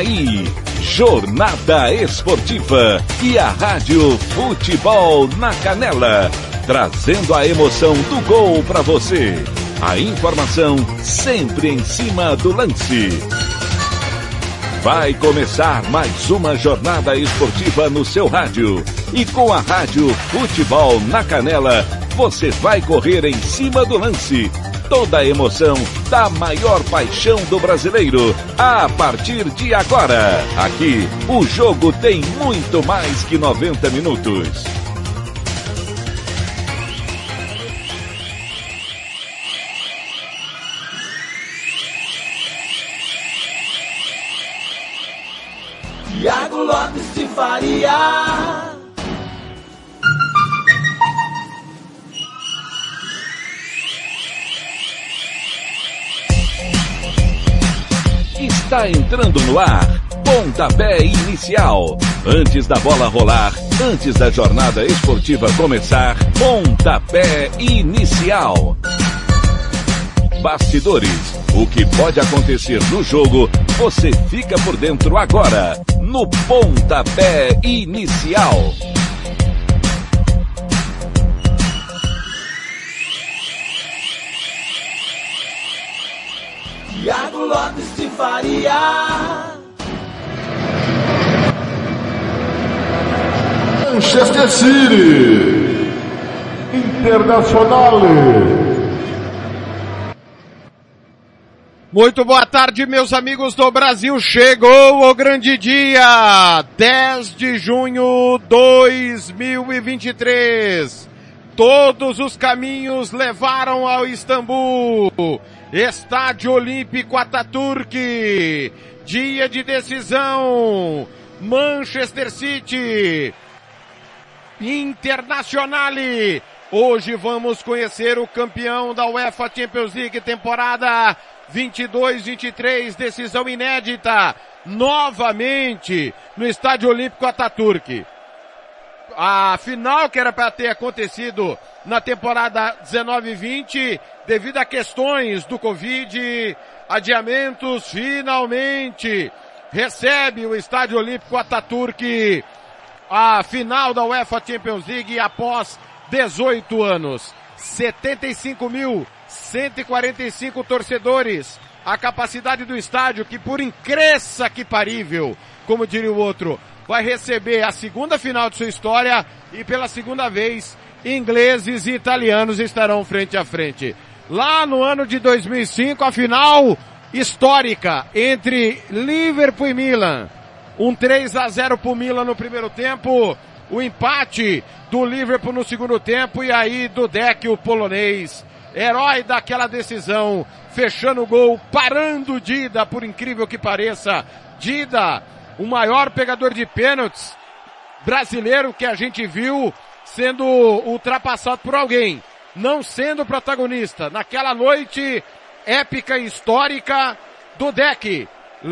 Aí, Jornada Esportiva e a Rádio Futebol na Canela, trazendo a emoção do gol para você. A informação sempre em cima do lance. Vai começar mais uma jornada esportiva no seu rádio. E com a Rádio Futebol na Canela, você vai correr em cima do lance toda a emoção da maior paixão do brasileiro. A partir de agora, aqui, o jogo tem muito mais que 90 minutos. Tiago Lopes de Faria. Está entrando no ar. Pontapé inicial. Antes da bola rolar, antes da jornada esportiva começar, pontapé inicial. Bastidores. O que pode acontecer no jogo, você fica por dentro agora, no pontapé inicial. Faria. Manchester City. Internacional. Muito boa tarde, meus amigos do Brasil. Chegou o grande dia, 10 de junho 2023. Todos os caminhos levaram ao Istambul. Estádio Olímpico Ataturk. Dia de decisão. Manchester City. Internazionale. Hoje vamos conhecer o campeão da UEFA Champions League temporada 22-23, decisão inédita, novamente no Estádio Olímpico Ataturk. A final que era para ter acontecido na temporada 19-20, devido a questões do Covid, adiamentos, finalmente recebe o Estádio Olímpico Ataturk a final da UEFA Champions League após 18 anos. 75.145 torcedores. A capacidade do estádio que por incresça que parível, como diria o outro, vai receber a segunda final de sua história e pela segunda vez ingleses e italianos estarão frente a frente. Lá no ano de 2005, a final histórica entre Liverpool e Milan. Um 3 a 0 para o Milan no primeiro tempo, o empate do Liverpool no segundo tempo e aí do deck o polonês, herói daquela decisão, fechando o gol, parando Dida, por incrível que pareça. Dida, o maior pegador de pênaltis brasileiro que a gente viu sendo ultrapassado por alguém, não sendo protagonista. Naquela noite épica e histórica do deck,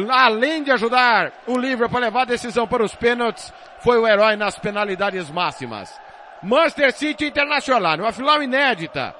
além de ajudar o Liverpool a levar a decisão para os pênaltis, foi o herói nas penalidades máximas. Manchester City Internacional, uma final inédita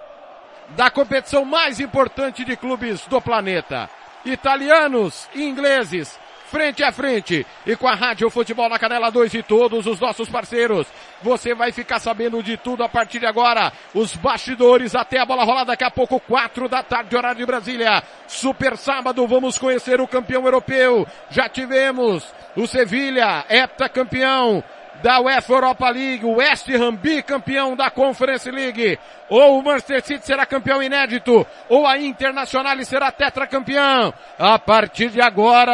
da competição mais importante de clubes do planeta. Italianos e ingleses frente a frente e com a Rádio Futebol na Canela 2 e todos os nossos parceiros. Você vai ficar sabendo de tudo a partir de agora. Os bastidores até a bola rolar daqui a pouco, quatro da tarde, horário de Brasília. Super sábado, vamos conhecer o campeão europeu. Já tivemos o Sevilha, heptacampeão da UEFA Europa League, o West Ham bicampeão da Conference League, ou o Manchester City será campeão inédito, ou a Internacional será tetracampeão. A partir de agora,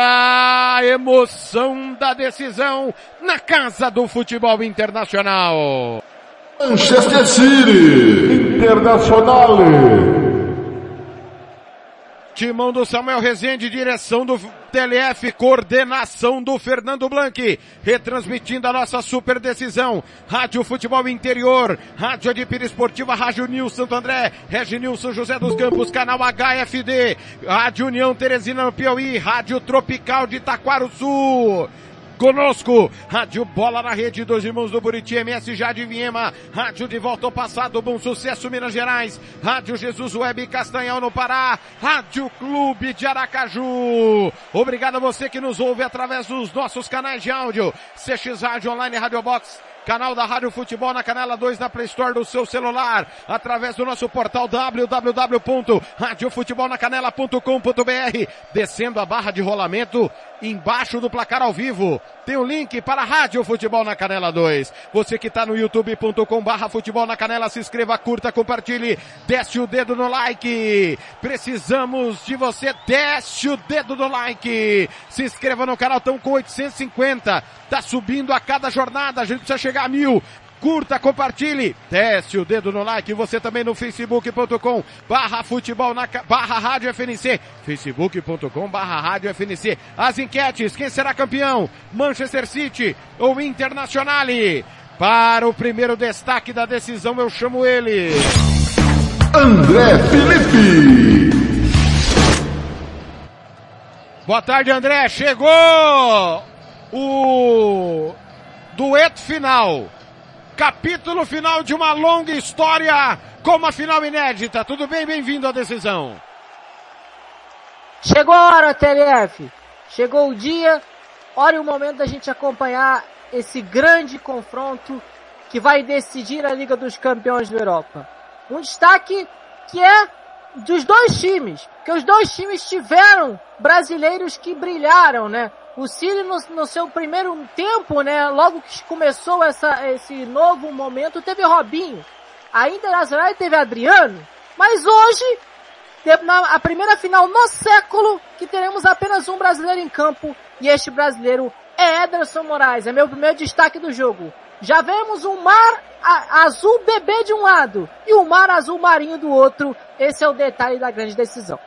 a emoção da decisão na casa do futebol internacional. Manchester City Internacional. Timão do Samuel Rezende, direção do TLF, coordenação do Fernando Blanc, retransmitindo a nossa super decisão. Rádio Futebol Interior, Rádio Adipira Esportiva, Rádio Nil Santo André, Regi Nilson José dos Campos, canal HFD, Rádio União Teresina no Piauí, Rádio Tropical de Sul. Conosco, Rádio Bola na Rede dos Irmãos do Buriti, MS Jade Viema, Rádio de Volta ao Passado, Bom Sucesso Minas Gerais, Rádio Jesus Web Castanhal no Pará, Rádio Clube de Aracaju. Obrigado a você que nos ouve através dos nossos canais de áudio, CX Rádio Online Rádio Box, canal da Rádio Futebol na Canela 2 na Play Store do seu celular, através do nosso portal www.radiofutebolnacanela.com.br, descendo a barra de rolamento, embaixo do placar ao vivo. Tem o um link para a Rádio Futebol na Canela 2. Você que está no youtube.com barra futebol na canela, se inscreva, curta, compartilhe, desce o dedo no like. Precisamos de você, desce o dedo no like. Se inscreva no canal, estão com 850. Tá subindo a cada jornada, a gente precisa chegar a mil curta, compartilhe, desce o dedo no like, você também no facebook.com barra futebol na barra rádio FNC, facebook.com barra rádio FNC. As enquetes, quem será campeão? Manchester City ou Internacional? Para o primeiro destaque da decisão eu chamo ele. André Felipe. Boa tarde André, chegou o dueto final capítulo final de uma longa história com uma final inédita. Tudo bem? Bem-vindo à decisão. Chegou a hora, TLF. Chegou o dia, hora e o momento da gente acompanhar esse grande confronto que vai decidir a Liga dos Campeões da Europa. Um destaque que é dos dois times, que os dois times tiveram brasileiros que brilharam, né? O City no, no, seu primeiro tempo, né, logo que começou essa, esse novo momento, teve Robinho. Ainda Internacional teve Adriano. Mas hoje, na a primeira final no século, que teremos apenas um brasileiro em campo. E este brasileiro é Ederson Moraes. É meu primeiro destaque do jogo. Já vemos um mar azul bebê de um lado e o um mar azul marinho do outro. Esse é o detalhe da grande decisão.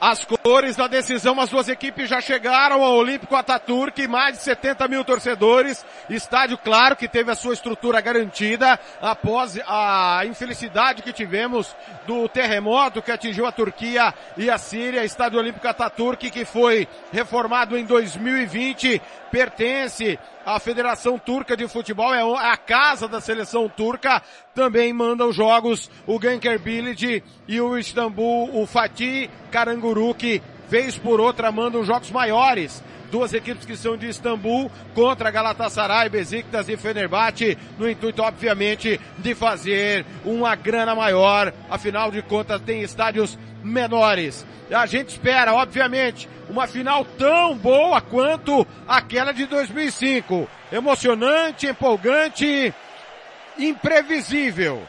As cores da decisão, as duas equipes já chegaram ao Olímpico Ataturk, mais de 70 mil torcedores. Estádio, claro, que teve a sua estrutura garantida após a infelicidade que tivemos do terremoto que atingiu a Turquia e a Síria. Estádio Olímpico Ataturk, que foi reformado em 2020, pertence à Federação Turca de Futebol, é a casa da seleção turca, também manda os jogos o Genker Bilid e o Istambul, o Fatih Karanguruk, vez por outra mandam jogos maiores. Duas equipes que são de Istambul contra Galatasaray, Besiktas e Fenerbahçe, no intuito, obviamente, de fazer uma grana maior. Afinal de contas, tem estádios menores. A gente espera, obviamente, uma final tão boa quanto aquela de 2005. Emocionante, empolgante, imprevisível.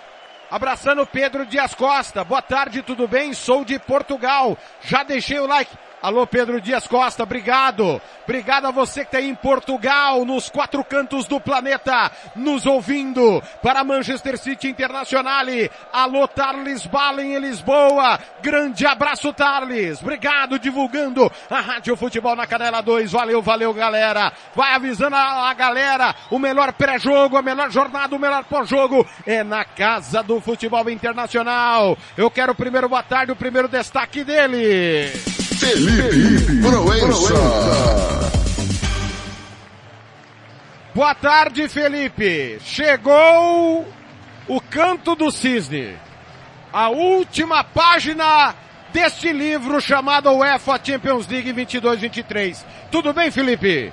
Abraçando Pedro Dias Costa. Boa tarde, tudo bem? Sou de Portugal. Já deixei o like. Alô, Pedro Dias Costa, obrigado. Obrigado a você que está em Portugal, nos quatro cantos do planeta, nos ouvindo para Manchester City Internacional. Alô, Tarles Balen em Lisboa. Grande abraço, Tarles. Obrigado, divulgando a Rádio Futebol na Canela 2. Valeu, valeu, galera. Vai avisando a, a galera, o melhor pré-jogo, a melhor jornada, o melhor pós-jogo é na Casa do Futebol Internacional. Eu quero o primeiro boa tarde, o primeiro destaque dele. Felipe Proença. Boa tarde, Felipe. Chegou o canto do cisne. A última página deste livro chamado UEFA Champions League 22-23. Tudo bem, Felipe?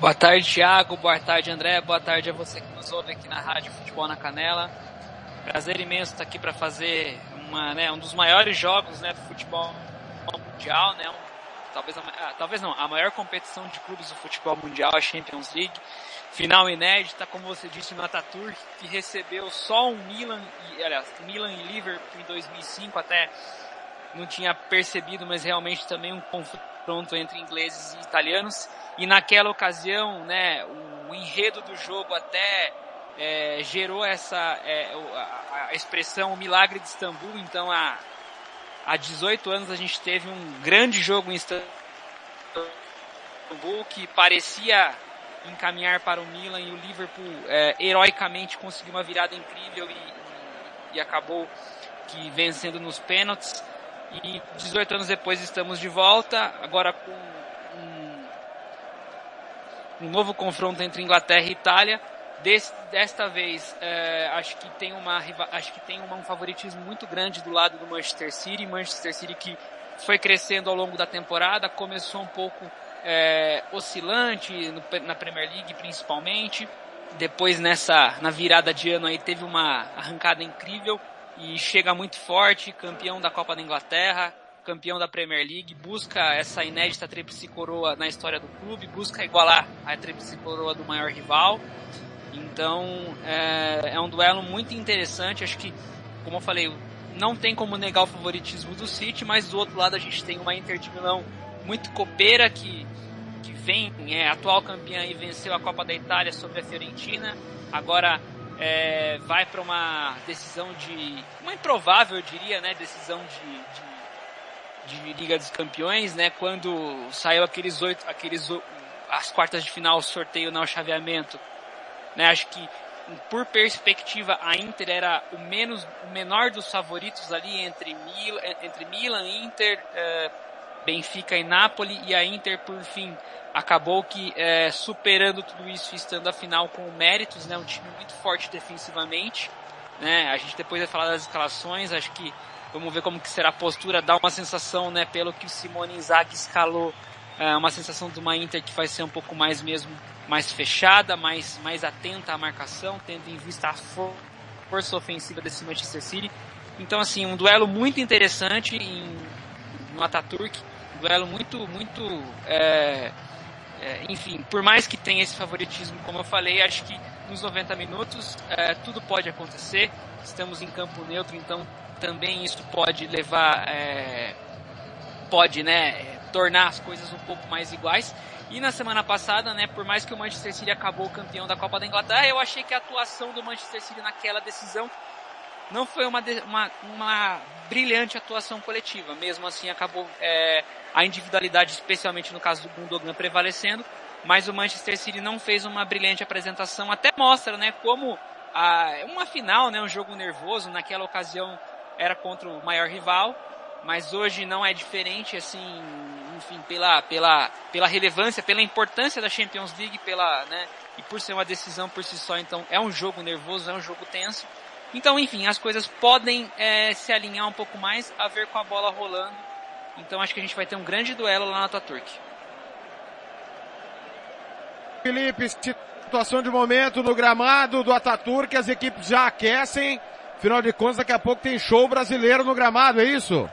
Boa tarde, Thiago. Boa tarde, André. Boa tarde a você que nos ouve aqui na Rádio Futebol na Canela. Prazer imenso estar aqui para fazer uma, né, um dos maiores jogos né, do futebol mundial, né, talvez, a, ah, talvez não, a maior competição de clubes do futebol mundial, a Champions League. Final inédita, como você disse, no Ataturk, que recebeu só um Milan, e, aliás, Milan e Liverpool em 2005, até não tinha percebido, mas realmente também um confronto entre ingleses e italianos. E naquela ocasião, né, o enredo do jogo até é, gerou essa é, a, a, expressão o milagre de Istambul. Então, há, há 18 anos a gente teve um grande jogo em Istambul que parecia encaminhar para o Milan e o Liverpool é, heroicamente conseguiu uma virada incrível e, e acabou que vencendo nos pênaltis. E 18 anos depois estamos de volta, agora com um, um novo confronto entre Inglaterra e Itália. Des, desta vez, é, acho que tem uma acho que tem uma, um favoritismo muito grande do lado do Manchester City. Manchester City que foi crescendo ao longo da temporada, começou um pouco é, oscilante no, na Premier League principalmente. Depois nessa na virada de ano aí teve uma arrancada incrível e chega muito forte, campeão da Copa da Inglaterra, campeão da Premier League, busca essa inédita tríplice coroa na história do clube, busca igualar a tríplice coroa do maior rival. Então é, é um duelo muito interessante. Acho que, como eu falei, não tem como negar o favoritismo do City, mas do outro lado a gente tem uma Inter de Milão muito copeira que vem, é atual campeã e venceu a Copa da Itália sobre a Fiorentina, agora é, vai para uma decisão de, uma improvável, eu diria, né, decisão de, de, de, Liga dos Campeões, né, quando saiu aqueles oito, aqueles as quartas de final, sorteio no chaveamento, né, acho que por perspectiva a Inter era o menos, o menor dos favoritos ali entre Milan, entre Milan, Inter, é, Benfica e Napoli e a Inter por fim acabou que é, superando tudo isso estando a final com méritos, né, um time muito forte defensivamente, né, a gente depois vai falar das escalações, acho que vamos ver como que será a postura, dá uma sensação, né, pelo que o Simone Inzaghi escalou, uma sensação de uma Inter que vai ser um pouco mais mesmo, mais fechada, mais, mais atenta à marcação, tendo em vista a for força ofensiva desse Manchester City. Então assim, um duelo muito interessante em, no Ataturk, um duelo muito, muito é, é, enfim, por mais que tenha esse favoritismo, como eu falei, acho que nos 90 minutos é, tudo pode acontecer. Estamos em campo neutro, então também isso pode levar, é, pode, né, tornar as coisas um pouco mais iguais. E na semana passada, né, por mais que o Manchester City acabou campeão da Copa da Inglaterra, eu achei que a atuação do Manchester City naquela decisão não foi uma, uma, uma brilhante atuação coletiva. Mesmo assim, acabou é, a individualidade, especialmente no caso do Gundogan, prevalecendo. Mas o Manchester City não fez uma brilhante apresentação. Até mostra, né, como a, uma final, né, um jogo nervoso. Naquela ocasião era contra o maior rival. Mas hoje não é diferente, assim, enfim, pela, pela, pela relevância, pela importância da Champions League, pela, né, e por ser uma decisão por si só, então é um jogo nervoso, é um jogo tenso. Então, enfim, as coisas podem é, se alinhar um pouco mais a ver com a bola rolando. Então acho que a gente vai ter um grande duelo lá na Ataturk. Felipe, situação de momento no gramado do Ataturk, as equipes já aquecem. Afinal de contas, daqui a pouco tem show brasileiro no gramado, é isso?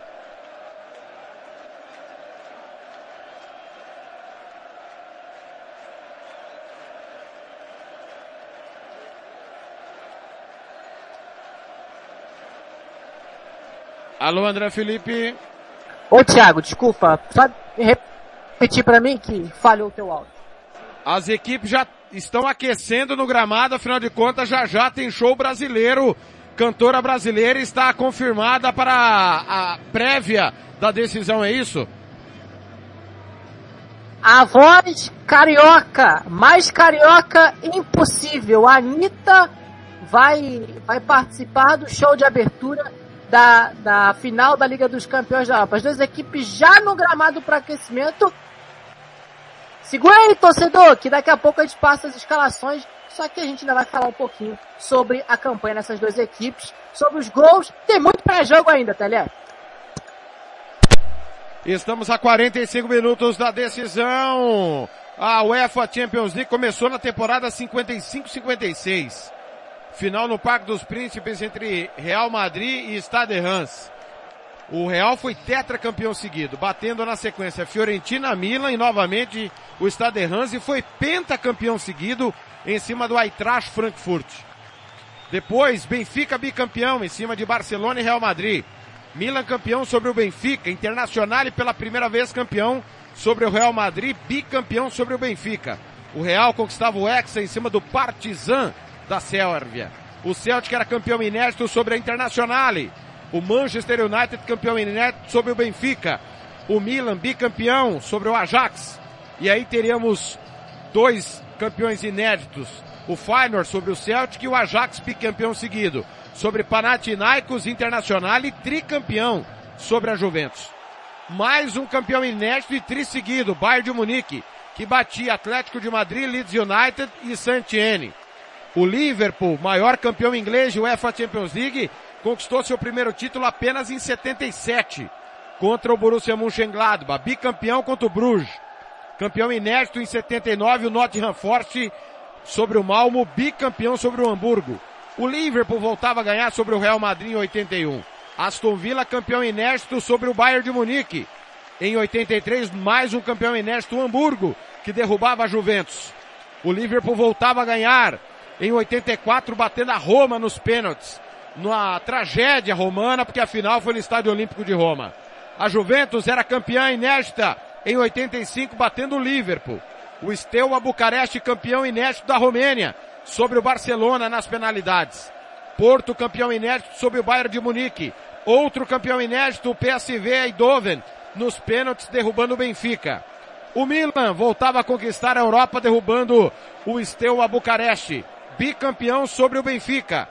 Alô, André Felipe. Ô, Thiago, desculpa. Só repetir para mim que falhou o teu áudio. As equipes já estão aquecendo no gramado, afinal de contas já já tem show brasileiro. Cantora brasileira está confirmada para a, a prévia da decisão, é isso? A voz carioca, mais carioca impossível. A Anitta vai, vai participar do show de abertura da, da final da Liga dos Campeões da Europa. As duas equipes já no gramado para aquecimento. Segura aí, torcedor, que daqui a pouco a gente passa as escalações. Só que a gente ainda vai falar um pouquinho sobre a campanha dessas duas equipes, sobre os gols. Tem muito pré-jogo ainda, Telé. Estamos a 45 minutos da decisão. A UEFA Champions League começou na temporada 55-56. Final no Parque dos Príncipes entre Real Madrid e Stade Reims. O Real foi tetracampeão seguido, batendo na sequência Fiorentina, Milan e novamente o Stade Reims e foi pentacampeão seguido em cima do Eintracht Frankfurt. Depois, Benfica bicampeão em cima de Barcelona e Real Madrid. Milan campeão sobre o Benfica, Internacional e pela primeira vez campeão sobre o Real Madrid, bicampeão sobre o Benfica. O Real conquistava o Hexa em cima do Partizan da Sérvia. O Celtic era campeão inédito sobre a Internazionale. O Manchester United campeão inédito sobre o Benfica. O Milan bicampeão sobre o Ajax. E aí teríamos dois campeões inéditos. O Feyenoord sobre o Celtic e o Ajax bicampeão seguido. Sobre Panathinaikos Internacional e tricampeão sobre a Juventus. Mais um campeão inédito e tri seguido, Bayern de Munique, que batia Atlético de Madrid, Leeds United e Saint-Etienne. O Liverpool, maior campeão inglês de UEFA Champions League, conquistou seu primeiro título apenas em 77 contra o Borussia Mönchengladbach, bicampeão contra o Bruges. Campeão inédito em 79 o Nottingham Forest sobre o Malmo, bicampeão sobre o Hamburgo. O Liverpool voltava a ganhar sobre o Real Madrid em 81. Aston Villa campeão inédito sobre o Bayern de Munique. Em 83, mais um campeão inédito, o Hamburgo, que derrubava a Juventus. O Liverpool voltava a ganhar em 84, batendo a Roma nos pênaltis numa tragédia romana, porque a final foi no Estádio Olímpico de Roma. A Juventus era campeã inédita em 85, batendo o Liverpool. O Steaua Bucareste campeão inédito da Romênia, sobre o Barcelona nas penalidades. Porto campeão inédito sobre o Bayern de Munique. Outro campeão inédito, o PSV Eindhoven, nos pênaltis derrubando o Benfica. O Milan voltava a conquistar a Europa derrubando o Steaua Bucareste. Bicampeão sobre o Benfica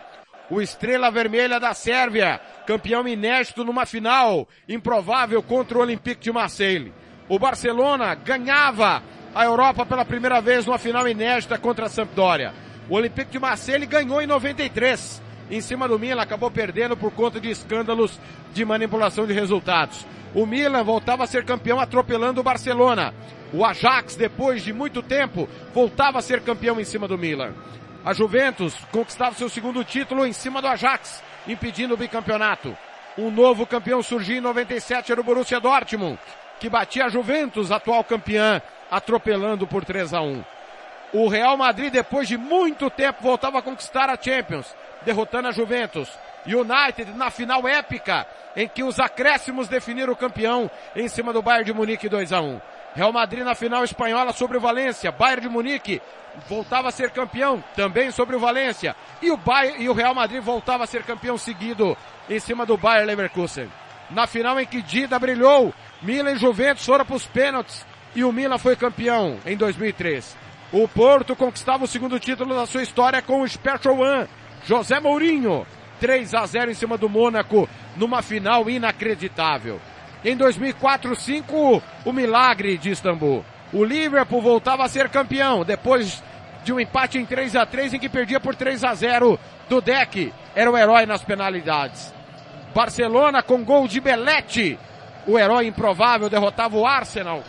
o Estrela Vermelha da Sérvia, campeão inédito numa final improvável contra o Olympique de Marseille. O Barcelona ganhava a Europa pela primeira vez numa final inédita contra a Sampdoria. O Olympique de Marseille ganhou em 93. Em cima do Milan, acabou perdendo por conta de escândalos de manipulação de resultados. O Milan voltava a ser campeão atropelando o Barcelona. O Ajax, depois de muito tempo, voltava a ser campeão em cima do Milan. A Juventus conquistava seu segundo título em cima do Ajax, impedindo o bicampeonato. Um novo campeão surgiu em 97, era o Borussia Dortmund, que batia a Juventus, atual campeã, atropelando por 3 a 1. O Real Madrid, depois de muito tempo, voltava a conquistar a Champions, derrotando a Juventus. United na final épica, em que os acréscimos definiram o campeão em cima do Bayern de Munique 2 a 1. Real Madrid na final espanhola sobre o Valência. Bayern de Munique voltava a ser campeão também sobre o Valência. E o, Bayern, e o Real Madrid voltava a ser campeão seguido em cima do Bayern Leverkusen. Na final em que Dida brilhou, Milan e Juventus foram para os pênaltis e o Milan foi campeão em 2003. O Porto conquistava o segundo título da sua história com o Special One, José Mourinho. 3 a 0 em cima do Mônaco numa final inacreditável. Em 2004-5, o milagre de Istambul. O Liverpool voltava a ser campeão depois de um empate em 3 a 3 em que perdia por 3 a 0 do Deck. Era o herói nas penalidades. Barcelona com gol de Belete. O herói improvável derrotava o Arsenal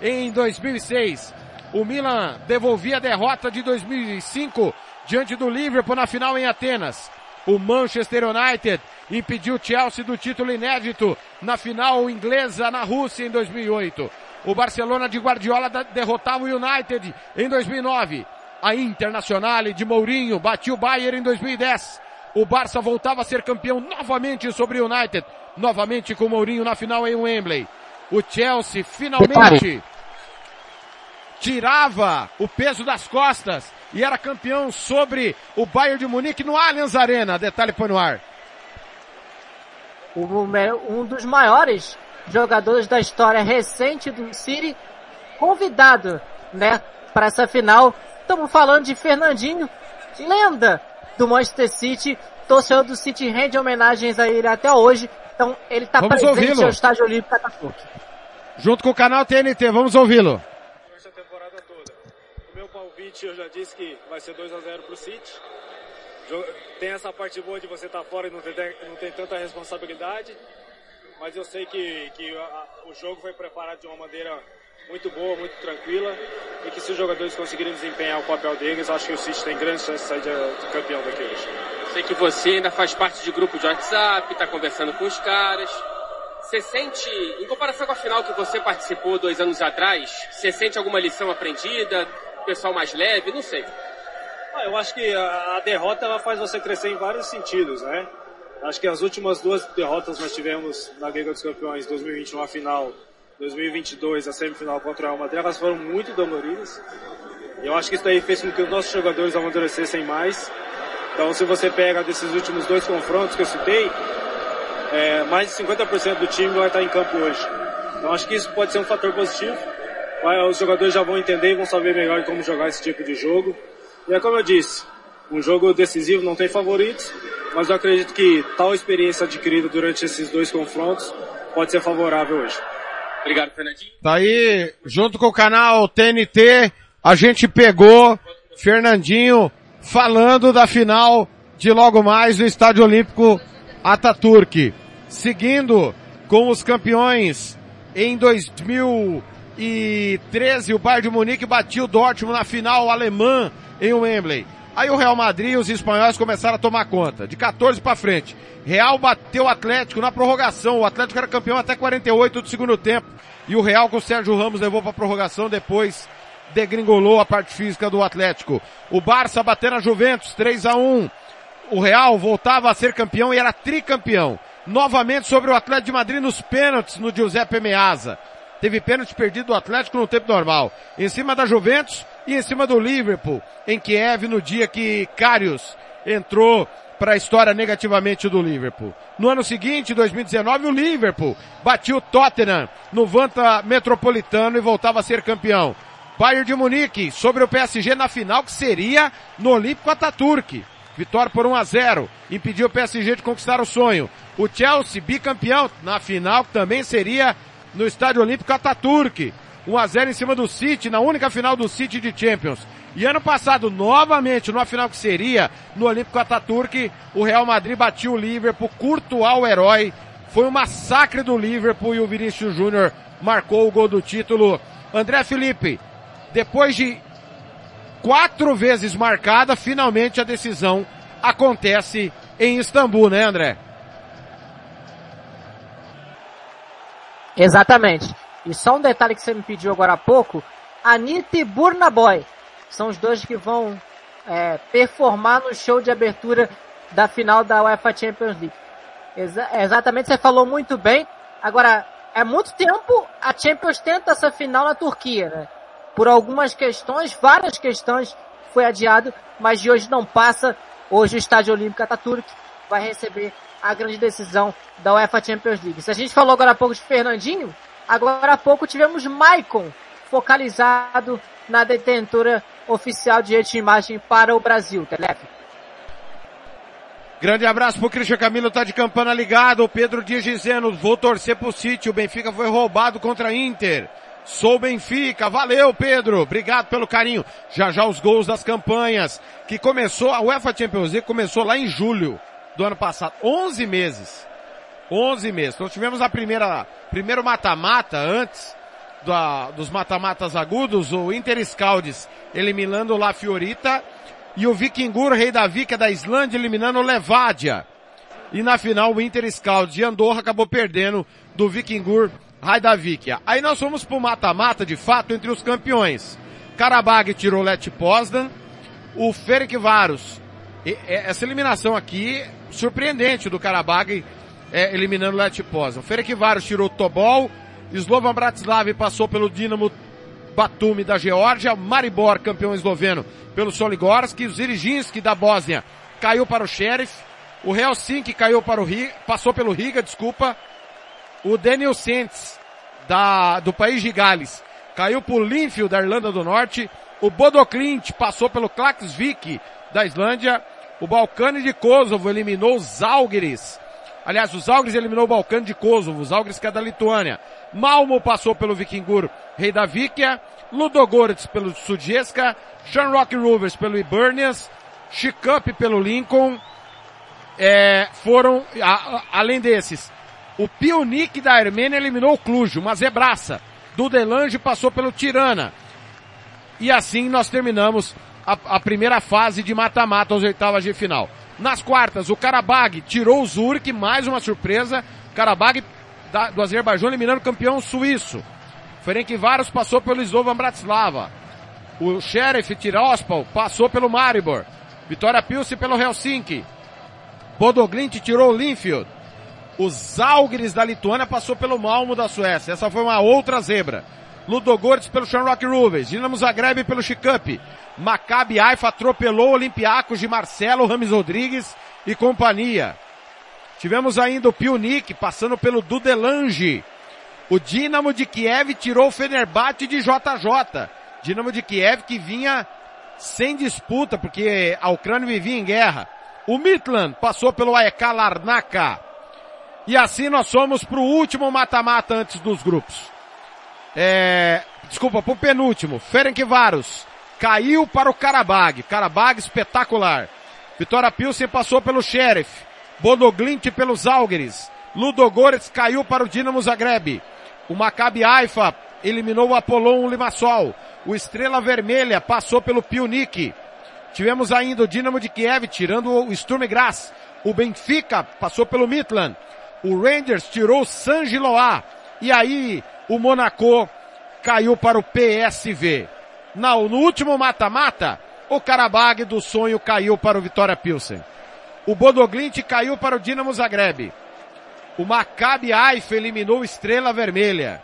em 2006. O Milan devolvia a derrota de 2005 diante do Liverpool na final em Atenas. O Manchester United impediu o Chelsea do título inédito na final inglesa na Rússia em 2008. O Barcelona de Guardiola derrotava o United em 2009. A Internacional de Mourinho batia o Bayern em 2010. O Barça voltava a ser campeão novamente sobre o United, novamente com Mourinho na final em Wembley. O Chelsea finalmente tirava o peso das costas e era campeão sobre o Bayern de Munique no Allianz Arena. Detalhe põe no ar. Um dos maiores jogadores da história recente do City, convidado, né, para essa final. Estamos falando de Fernandinho, lenda do Manchester City, torcedor do City rende homenagens a ele até hoje. Então ele está presente no Estádio Olímpico Ataturk. Junto com o canal TNT, vamos ouvi-lo. Essa temporada toda. O meu palpite eu já disse que vai ser 2 a 0 para o City. Tem essa parte boa de você estar tá fora e não ter, não ter tanta responsabilidade mas eu sei que, que a, o jogo foi preparado de uma maneira muito boa, muito tranquila e que se os jogadores conseguirem desempenhar o papel deles, acho que o City tem grandes chances de sair de, de campeão daqui hoje. Sei que você ainda faz parte de grupo de WhatsApp, está conversando com os caras. Você sente, em comparação com a final que você participou dois anos atrás, você sente alguma lição aprendida? Pessoal mais leve? Não sei. Ah, eu acho que a, a derrota ela faz você crescer em vários sentidos, né? Acho que as últimas duas derrotas nós tivemos na Liga dos Campeões 2021 a final, 2022 a semifinal contra o Real Madrid, elas foram muito doloridas. E eu acho que isso daí fez com que os nossos jogadores amadurecessem mais. Então se você pega desses últimos dois confrontos que eu citei, é, mais de 50% do time vai estar em campo hoje. Então acho que isso pode ser um fator positivo. Os jogadores já vão entender e vão saber melhor como jogar esse tipo de jogo. E é como eu disse, um jogo decisivo não tem favoritos, mas eu acredito que tal experiência adquirida durante esses dois confrontos pode ser favorável hoje. Obrigado, Fernandinho. Tá aí, junto com o canal TNT, a gente pegou Fernandinho falando da final de logo mais no Estádio Olímpico Ataturk. Seguindo com os campeões em 2013, o Bayern de Munique batiu o Dortmund na final alemã em Wembley. Aí o Real Madrid e os espanhóis começaram a tomar conta, de 14 para frente. Real bateu o Atlético na prorrogação. O Atlético era campeão até 48 do segundo tempo. E o Real com o Sérgio Ramos levou para prorrogação depois degringolou a parte física do Atlético. O Barça batendo a Juventus 3 a 1. O Real voltava a ser campeão e era tricampeão. Novamente sobre o Atlético de Madrid nos pênaltis no Giuseppe Meazza. Teve pênalti perdido do Atlético no tempo normal. Em cima da Juventus, e em cima do Liverpool, em Kiev, no dia que Karius entrou para a história negativamente do Liverpool. No ano seguinte, 2019, o Liverpool batia o Tottenham no Vanta Metropolitano e voltava a ser campeão. Bayern de Munique sobre o PSG na final que seria no Olímpico Ataturk. Vitória por 1 a 0 impediu o PSG de conquistar o sonho. O Chelsea bicampeão na final que também seria no Estádio Olímpico Ataturk. 1 a 0 em cima do City, na única final do City de Champions. E ano passado, novamente, numa final que seria no Olímpico Ataturk, o Real Madrid batiu o Liverpool, curto ao herói. Foi um massacre do Liverpool e o Vinícius Júnior marcou o gol do título. André Felipe, depois de quatro vezes marcada, finalmente a decisão acontece em Istambul, né André? Exatamente. E só um detalhe que você me pediu agora há pouco, Anitta e Burna Boy são os dois que vão é, performar no show de abertura da final da UEFA Champions League. Exa exatamente, você falou muito bem. Agora, é muito tempo a Champions tenta essa final na Turquia, né? Por algumas questões, várias questões, foi adiado, mas de hoje não passa. Hoje o Estádio Olímpico Ataturk vai receber a grande decisão da UEFA Champions League. Se a gente falou agora há pouco de Fernandinho, Agora há pouco tivemos Maicon focalizado na detentora oficial de de imagem para o Brasil. Telef. Grande abraço pro Cristian Camilo, tá de campana ligado. O Pedro Dias dizendo, vou torcer pro City. O Benfica foi roubado contra a Inter. Sou Benfica. Valeu, Pedro. Obrigado pelo carinho. Já já os gols das campanhas. Que começou, a UEFA Champions League começou lá em julho do ano passado. 11 meses. 11 meses. Então tivemos a primeira, primeiro mata-mata antes da, dos mata-matas agudos, o Inter Scaldes eliminando o La Fiorita e o Vikingur, rei da Vika da Islândia, eliminando o Levadia. E na final o Inter Scaldes de Andorra acabou perdendo do Vikingur, rei da Vikia. Aí nós fomos pro mata-mata de fato entre os campeões. Karabag tirou Let Poznan, o Ferencváros. Essa eliminação aqui surpreendente do Karabag é, eliminando o Letpoza. Ferencváros tirou o Tobol, Slovan Bratislav passou pelo Dinamo Batumi da Geórgia, Maribor, campeão esloveno, pelo Soligorski, o Ziriginski da Bósnia caiu para o Sheriff, o Helsinki caiu para o Riga, passou pelo Riga, desculpa, o Daniel Sentes da, do país de Gales caiu para o Linfield da Irlanda do Norte, o Bodoklint passou pelo Klaksvik da Islândia, o Balcani de Kosovo eliminou os Zalgiris Aliás, o Zalgris eliminou o Balcão de Kosovo, o Zalgris que é da Lituânia. Malmo passou pelo Vikingur, rei da Vikia. Ludogorets pelo Sudjeska. Shamrock Rovers pelo Ibernias. Chikup pelo Lincoln. É, foram, a, além desses, o Pionik da Armênia eliminou o Cluj, uma zebraça. Dudelange passou pelo Tirana. E assim nós terminamos a, a primeira fase de mata-mata aos oitavas de final. Nas quartas, o Karabag tirou o Zurich, mais uma surpresa. Karabag da, do Azerbaijão eliminando o campeão suíço. Ferencváros passou pelo Slovan Bratislava. O Sheriff Tiraspol passou pelo Maribor. Vitória Pilsen pelo Helsinki. Bodoglint tirou o Linfield. Os Zalgiris da Lituânia passou pelo Malmo da Suécia. Essa foi uma outra zebra. Ludogorets pelo Shamrock Rovers. Dinamo Zagreb pelo Chicamp. Maccabi Haifa atropelou o Olympiacos de Marcelo Rames Rodrigues e companhia. Tivemos ainda o Pionic passando pelo Dudelange. O Dinamo de Kiev tirou o Fenerbahçe de JJ. Dinamo de Kiev que vinha sem disputa porque a Ucrânia vivia em guerra. O Midland passou pelo AEK Larnaca. E assim nós somos pro último mata-mata antes dos grupos. É, desculpa, pro penúltimo. Ferencváros caiu para o Karabag. Karabag espetacular. Vitória Pilsen passou pelo Sheriff. Bodoglint pelos Algeres. Ludogorets caiu para o Dinamo Zagreb. O Maccabi Haifa eliminou o Apollon Limassol. O Estrela Vermelha passou pelo Pionic. Tivemos ainda o Dinamo de Kiev tirando o Sturm Graz. O Benfica passou pelo Midland. O Rangers tirou o San Giloá. E aí o Monaco caiu para o PSV. No último mata-mata, o Karabag do sonho caiu para o Vitória Pilsen. O Bodoglint caiu para o Dinamo Zagreb. O Maccabi Haifa eliminou Estrela Vermelha.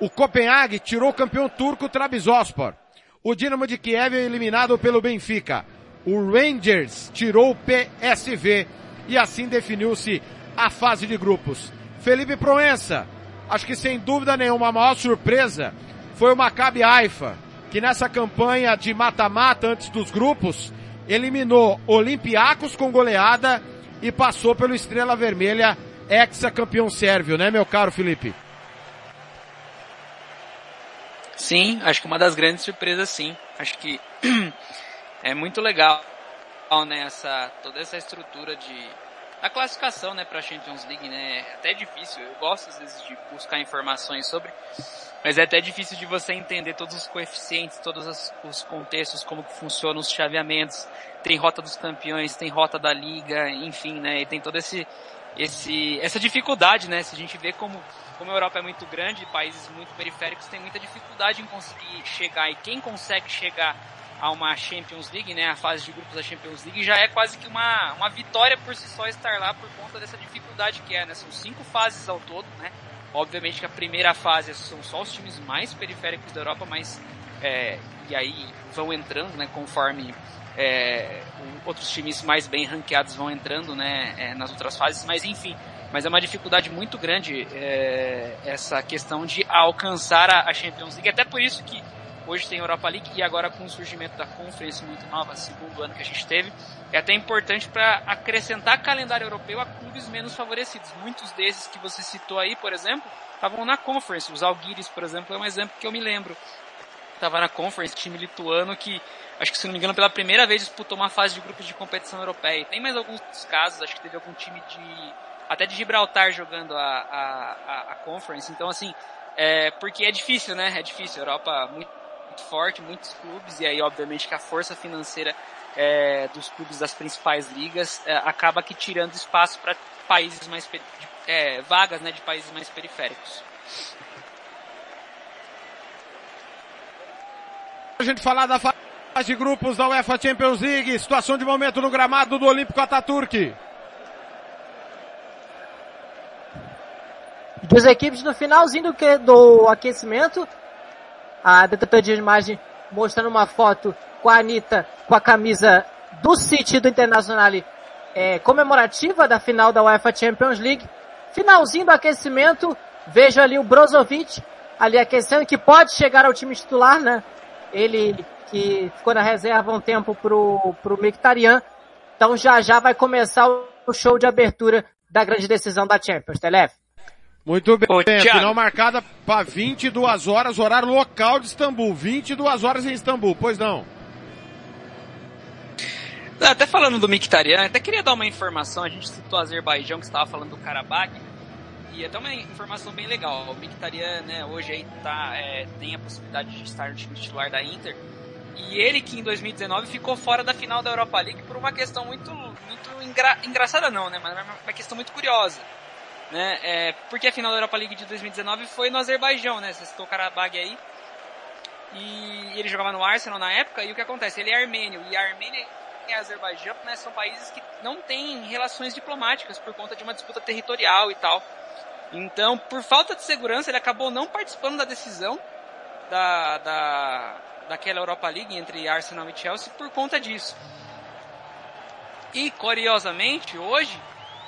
O Copenhague tirou o campeão turco Trabzonspor. O Dinamo de Kiev é eliminado pelo Benfica. O Rangers tirou o PSV e assim definiu-se a fase de grupos. Felipe Proença, acho que sem dúvida nenhuma a maior surpresa foi o Maccabi Haifa, que nessa campanha de mata-mata antes dos grupos, eliminou Olympiacos com goleada e passou pelo Estrela Vermelha, ex-campeão sérvio, né meu caro Felipe? Sim, acho que uma das grandes surpresas sim. Acho que é muito legal, né, essa, toda essa estrutura de, da classificação, né, para a Champions League, né, é até difícil, eu gosto às vezes de buscar informações sobre, mas é até difícil de você entender todos os coeficientes, todos os contextos, como que funcionam os chaveamentos, tem rota dos campeões, tem rota da liga, enfim, né, e tem todo esse, esse, essa dificuldade, né, se a gente vê como como a Europa é muito grande, países muito periféricos têm muita dificuldade em conseguir chegar, e quem consegue chegar a uma Champions League, né, a fase de grupos da Champions League, já é quase que uma, uma vitória por si só estar lá por conta dessa dificuldade que é, né, são cinco fases ao todo, né, obviamente que a primeira fase são só os times mais periféricos da Europa, mas, é, e aí vão entrando, né, conforme é, outros times mais bem ranqueados vão entrando, né, é, nas outras fases, mas enfim, mas é uma dificuldade muito grande é, essa questão de alcançar a, a, Champions League. Até por isso que hoje tem Europa League e agora com o surgimento da Conference muito nova, segundo ano que a gente teve, é até importante para acrescentar calendário europeu a clubes menos favorecidos. Muitos desses que você citou aí, por exemplo, estavam na Conference. Os Algiris, por exemplo, é um exemplo que eu me lembro. Estava na Conference, time lituano que, acho que se não me engano, pela primeira vez disputou uma fase de grupos de competição europeia. Tem mais alguns casos, acho que teve algum time de até de Gibraltar jogando a, a, a, Conference. Então, assim, é, porque é difícil, né? É difícil. A Europa muito, forte, muitos clubes, e aí, obviamente, que a força financeira é, dos clubes das principais ligas é, acaba que tirando espaço para países mais é, vagas, né, de países mais periféricos. A gente falar da fase de grupos da UEFA Champions League, situação de momento no gramado do Olímpico Ataturk. Duas equipes no finalzinho do, do aquecimento. A detetor de imagem mostrando uma foto com a Anitta com a camisa do City do Internacional é, comemorativa da final da UEFA Champions League. Finalzinho do aquecimento, vejo ali o Brozovic ali aquecendo, que pode chegar ao time titular, né? Ele que ficou na reserva um tempo pro, pro Mkhitaryan. Então já já vai começar o show de abertura da grande decisão da Champions, Telef. Muito bem, Ô, final marcada para 22 horas, horário local de Istambul. 22 horas em Istambul, pois não? Até falando do Mictarian, até queria dar uma informação, a gente citou o Azerbaijão que estava falando do Karabakh, e até uma informação bem legal. O Mictarian, né, hoje aí tá, é, tem a possibilidade de estar no time titular da Inter, e ele que em 2019 ficou fora da final da Europa League por uma questão muito, muito engra, engraçada não, né, mas uma questão muito curiosa né? É, porque a final da Europa League de 2019 foi no Azerbaijão, né? Você citou o Karabag aí. E ele jogava no Arsenal na época, e o que acontece? Ele é armênio, e a Armênia e a Azerbaijão né, são países que não têm relações diplomáticas por conta de uma disputa territorial e tal. Então, por falta de segurança, ele acabou não participando da decisão da, da, daquela Europa League entre Arsenal e Chelsea por conta disso. E, curiosamente, hoje,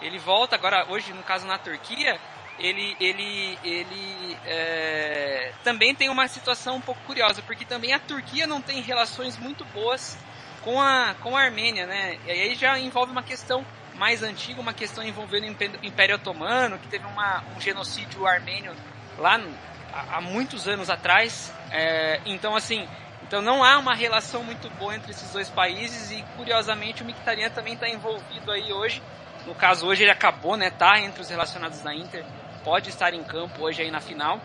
ele volta agora, hoje no caso na Turquia, ele, ele, ele é, também tem uma situação um pouco curiosa, porque também a Turquia não tem relações muito boas com a, com a Armênia, né? E aí já envolve uma questão mais antiga, uma questão envolvendo o Império Otomano, que teve uma, um genocídio armênio lá no, há, há, muitos anos atrás. É, então, assim, então não há uma relação muito boa entre esses dois países e, curiosamente, o Mkhitaryan também está envolvido aí hoje. No caso, hoje ele acabou, né? Tá entre os relacionados da Inter, pode estar em campo hoje aí na final,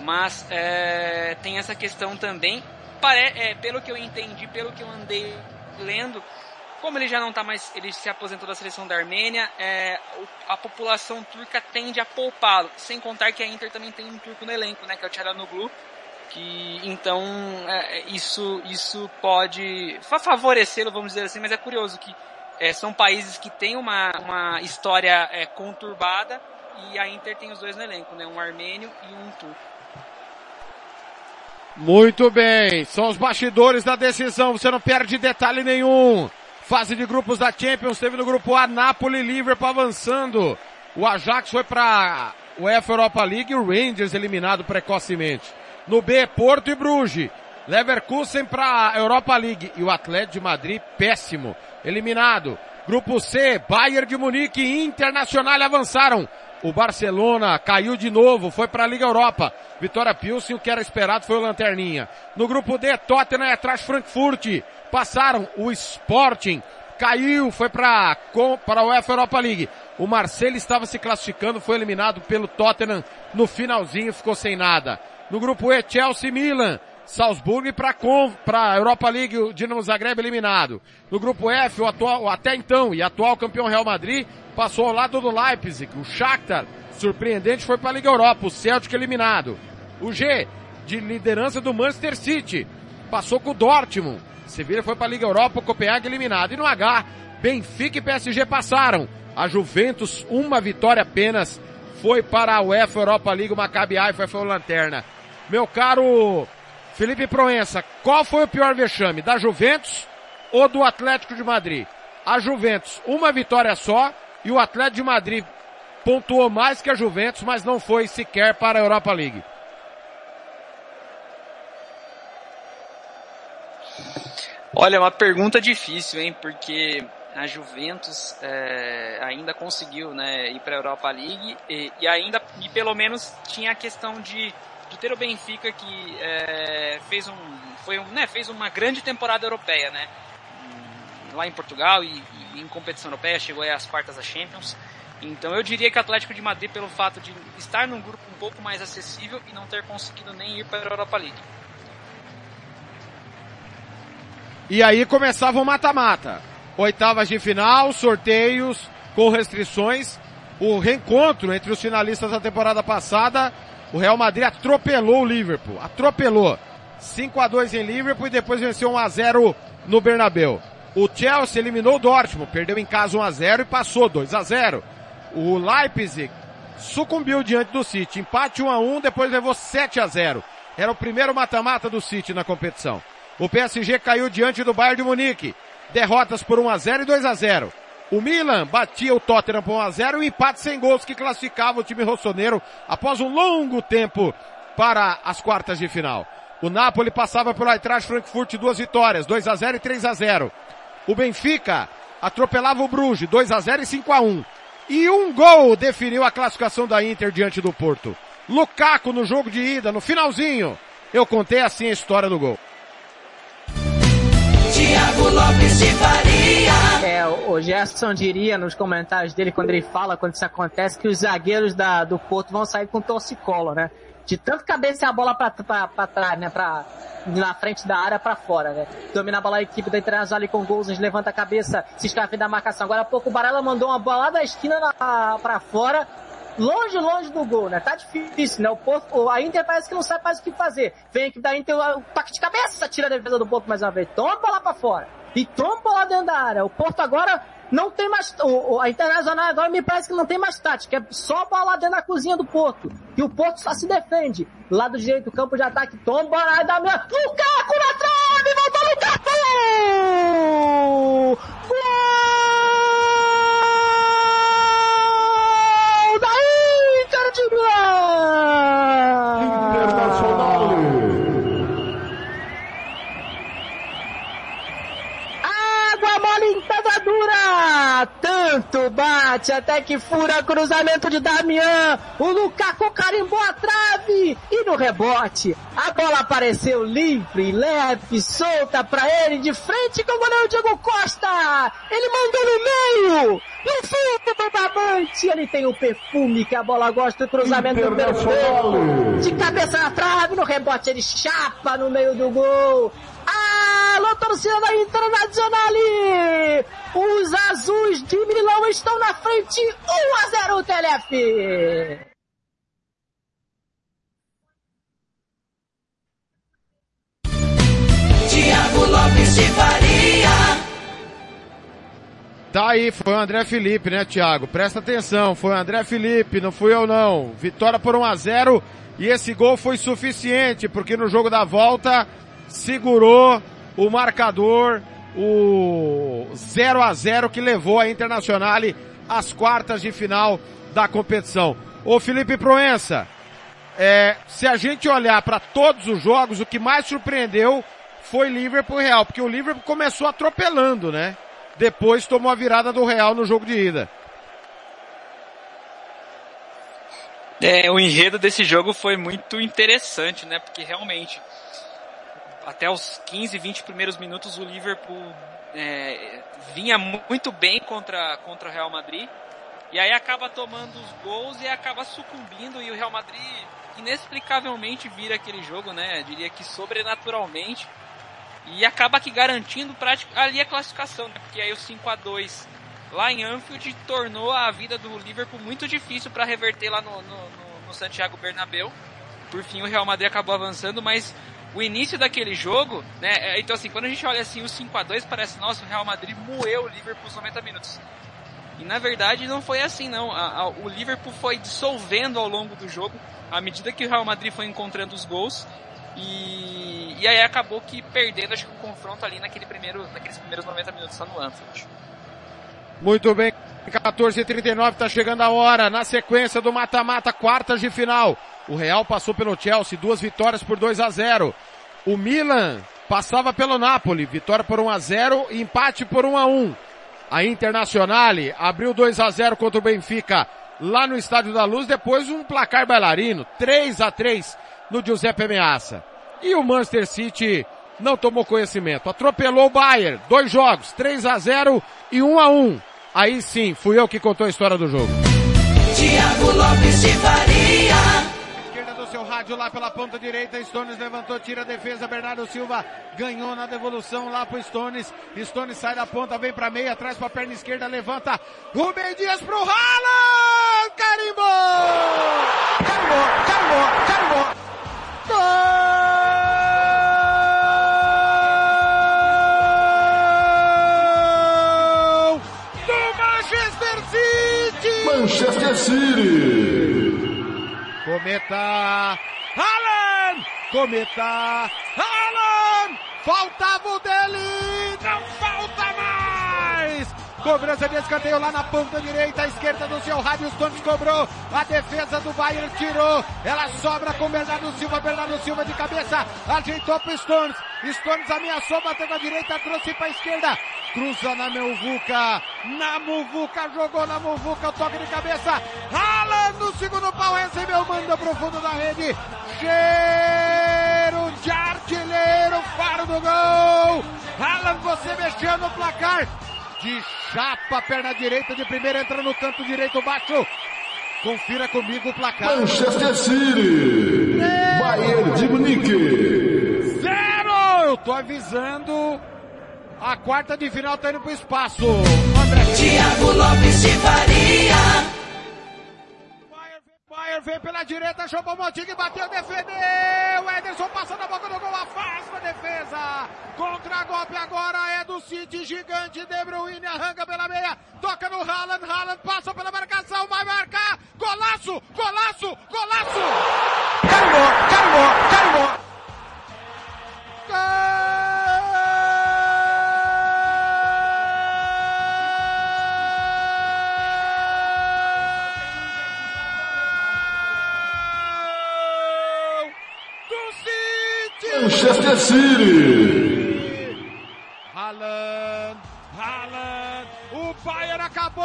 mas é, tem essa questão também. Pare, é, pelo que eu entendi, pelo que eu andei lendo, como ele já não está mais, ele se aposentou da seleção da Armênia, é, a população turca tende a poupá-lo. Sem contar que a Inter também tem um turco no elenco, né, que é o Tcharanoglu, que então é, isso isso pode favorecê-lo, vamos dizer assim, mas é curioso que é, são países que têm uma, uma história é, conturbada e a Inter tem os dois no elenco, né, um armênio e um turco. Muito bem, são os bastidores da decisão, você não perde detalhe nenhum. Fase de grupos da Champions, teve no grupo A, Napoli Liverpool avançando. O Ajax foi para o UEFA Europa League e o Rangers eliminado precocemente. No B, Porto e Bruges. Leverkusen para a Europa League e o Atlético de Madrid péssimo, eliminado. Grupo C, Bayern de Munique e Internacional avançaram. O Barcelona caiu de novo, foi para a Liga Europa. Vitória Pilsen, o que era esperado foi o Lanterninha. No grupo D, Tottenham é atrás Frankfurt passaram o Sporting, caiu, foi para para a UEFA Europa League. O Marcelo estava se classificando, foi eliminado pelo Tottenham no finalzinho, ficou sem nada. No grupo E, Chelsea Milan, Salzburg para para Europa League, o Dinamo Zagreb eliminado. No grupo F, o atual, até então e atual campeão Real Madrid passou ao lado do Leipzig. O Shakhtar, surpreendente, foi para a Liga Europa. O Celtic eliminado. O G, de liderança do Manchester City, passou com o Dortmund. Sevilha foi para a Liga Europa, o Copenhague eliminado. E no H, Benfica e PSG passaram. A Juventus, uma vitória apenas, foi para a UEFA Europa League, o Maccabi Haifa foi o lanterna. Meu caro Felipe Proença, qual foi o pior vexame? Da Juventus ou do Atlético de Madrid? A Juventus, uma vitória só, e o Atlético de Madrid pontuou mais que a Juventus, mas não foi sequer para a Europa League. Olha, é uma pergunta difícil, hein? Porque a Juventus é, ainda conseguiu né, ir para a Europa League e, e, ainda, e pelo menos tinha a questão de, de ter o Benfica que é, fez, um, foi um, né, fez uma grande temporada europeia, né? Lá em Portugal e, e em competição europeia, chegou às quartas da Champions. Então eu diria que o Atlético de Madrid, pelo fato de estar num grupo um pouco mais acessível e não ter conseguido nem ir para a Europa League. E aí começava o mata-mata. Oitavas de final, sorteios com restrições. O reencontro entre os finalistas da temporada passada, o Real Madrid atropelou o Liverpool. Atropelou. 5 a 2 em Liverpool e depois venceu 1 a 0 no Bernabeu. O Chelsea eliminou o Dortmund, perdeu em casa 1 a 0 e passou 2 a 0. O Leipzig sucumbiu diante do City, empate 1 a 1, depois levou 7 a 0. Era o primeiro mata-mata do City na competição. O PSG caiu diante do Bayern de Munique. Derrotas por 1 a 0 e 2 a 0. O Milan batia o Tottenham por 1 a 0 e um empate sem gols que classificava o time rossoneiro após um longo tempo para as quartas de final. O Napoli passava pelo Eintracht Frankfurt duas vitórias, 2 a 0 e 3 a 0. O Benfica atropelava o Bruges, 2 a 0 e 5 a 1. E um gol definiu a classificação da Inter diante do Porto. Lukaku no jogo de ida, no finalzinho. Eu contei assim a história do gol. O Gerson diria nos comentários dele, quando ele fala, quando isso acontece, que os zagueiros da, do Porto vão sair com torcicolo, né? De tanto cabeça a bola pra, trás, né? Pra, na frente da área pra fora, né? Domina a bola a equipe da Internacional ali com gols, levanta a cabeça, se escreve da marcação. Agora há pouco o Barella mandou uma bola da esquina na, pra fora, longe, longe do gol, né? Tá difícil, né? O Porto, a Inter parece que não sabe mais o que fazer. Vem aqui da Inter, o toque de cabeça, tira a defesa do Porto mais uma vez. Toma bola pra fora. E toma bola dentro da área. O Porto agora não tem mais, o, a Internacional agora me parece que não tem mais tática, é só bola dentro da cozinha do Porto. E o Porto só se defende. Lado direito campo de ataque, toma bola da minha, Lukaku na trave, voltou Lukaku! Gol da Inter de Milão! Internacional. Pedra dura! Tanto bate até que fura cruzamento de Damian. O Lukaku carimbou a trave e no rebote a bola apareceu livre, leve, solta pra ele de frente com o goleiro Diego Costa. Ele mandou no meio. No fundo do barbante, ele tem o perfume que a bola gosta, o cruzamento Internacional. perfeito. De cabeça na trave, no rebote ele chapa no meio do gol. Alô, torcida da Internacional! Os azuis de Milão estão na frente, 1 a 0 o TLF! Tiago Lopes de Faria. Tá aí, foi o André Felipe, né, Thiago? Presta atenção, foi o André Felipe, não fui eu não. Vitória por 1 a 0 e esse gol foi suficiente, porque no jogo da volta segurou o marcador, o 0 a 0 que levou a Internacional às quartas de final da competição. Ô Felipe Proença, é, se a gente olhar para todos os jogos, o que mais surpreendeu foi Liverpool Real, porque o Liverpool começou atropelando, né? Depois tomou a virada do Real no jogo de ida. É, o enredo desse jogo foi muito interessante, né? Porque realmente, até os 15, 20 primeiros minutos, o Liverpool é, vinha muito bem contra, contra o Real Madrid. E aí acaba tomando os gols e acaba sucumbindo. E o Real Madrid inexplicavelmente vira aquele jogo, né? Diria que sobrenaturalmente. E acaba aqui garantindo ali a classificação, né? Porque aí o 5 a 2 lá em Anfield tornou a vida do Liverpool muito difícil para reverter lá no, no, no Santiago Bernabéu. Por fim o Real Madrid acabou avançando, mas o início daquele jogo, né? é, Então assim, quando a gente olha assim o 5 a 2 parece, nossa, o Real Madrid moeu o Liverpool os 90 minutos. E na verdade não foi assim não. A- a- o Liverpool foi dissolvendo ao longo do jogo, à medida que o Real Madrid foi encontrando os gols. E, e aí acabou que perdendo acho que o confronto ali naquele primeiro, naqueles primeiros 90 minutos lá no Anfield. Muito bem, 14h39, tá chegando a hora. Na sequência do mata-mata, quartas de final. O Real passou pelo Chelsea, duas vitórias por 2 a 0. O Milan passava pelo Napoli, vitória por 1 a 0 e empate por 1 a 1. A Internazionale abriu 2 a 0 contra o Benfica lá no Estádio da Luz, depois um placar bailarino, 3 a 3 no Giuseppe Meazza. E o Manchester City não tomou conhecimento, atropelou o Bayern, dois jogos, 3 a 0 e 1 a 1. Aí sim, fui eu que contou a história do jogo. Tiago Lopes de Faria. Esquerda do seu rádio lá pela ponta direita, Stones levantou, tira a defesa, Bernardo Silva ganhou na devolução lá pro Stones, Stones sai da ponta, vem pra meia, atrás pra perna esquerda, levanta, Rubem Dias pro Haaland, carimbou! Carimbou, carimbou, carimbou! Gol Manchester City. Cometa Haaland! Cometa Haaland! Faltava o dele! Não falta mais! Cobrança de escanteio lá na ponta direita, à esquerda do seu rádio, Stones cobrou, a defesa do Bayern tirou, ela sobra com Bernardo Silva, Bernardo Silva de cabeça, ajeitou pro Stones, Stones ameaçou, bateu na direita, trouxe pra esquerda, cruza na Muvuca, na Muvuca, jogou na Muvuca, o toque de cabeça, Haaland no segundo pau, recebeu, manda pro fundo da rede, cheiro de artilheiro, faro do gol, Haaland você mexeu no placar, de chapa, perna direita de primeira, entra no canto direito baixo, confira comigo o placar. Manchester City. Bayern de Munique. Zero! Eu tô avisando, a quarta de final tá indo pro espaço. André Tiago Lopes de Faria. Inter vem pela direita, chamou o Montigue, bateu, defendeu. Ederson passa na boca do gol, afasta a defesa. Contra-golpe agora é do City, gigante. De Bruyne arranca pela meia, toca no Haaland, Haaland passa pela marcação, vai marcar. Golaço, golaço, golaço. Carimbou, carimbou, carimbou. Manchester City.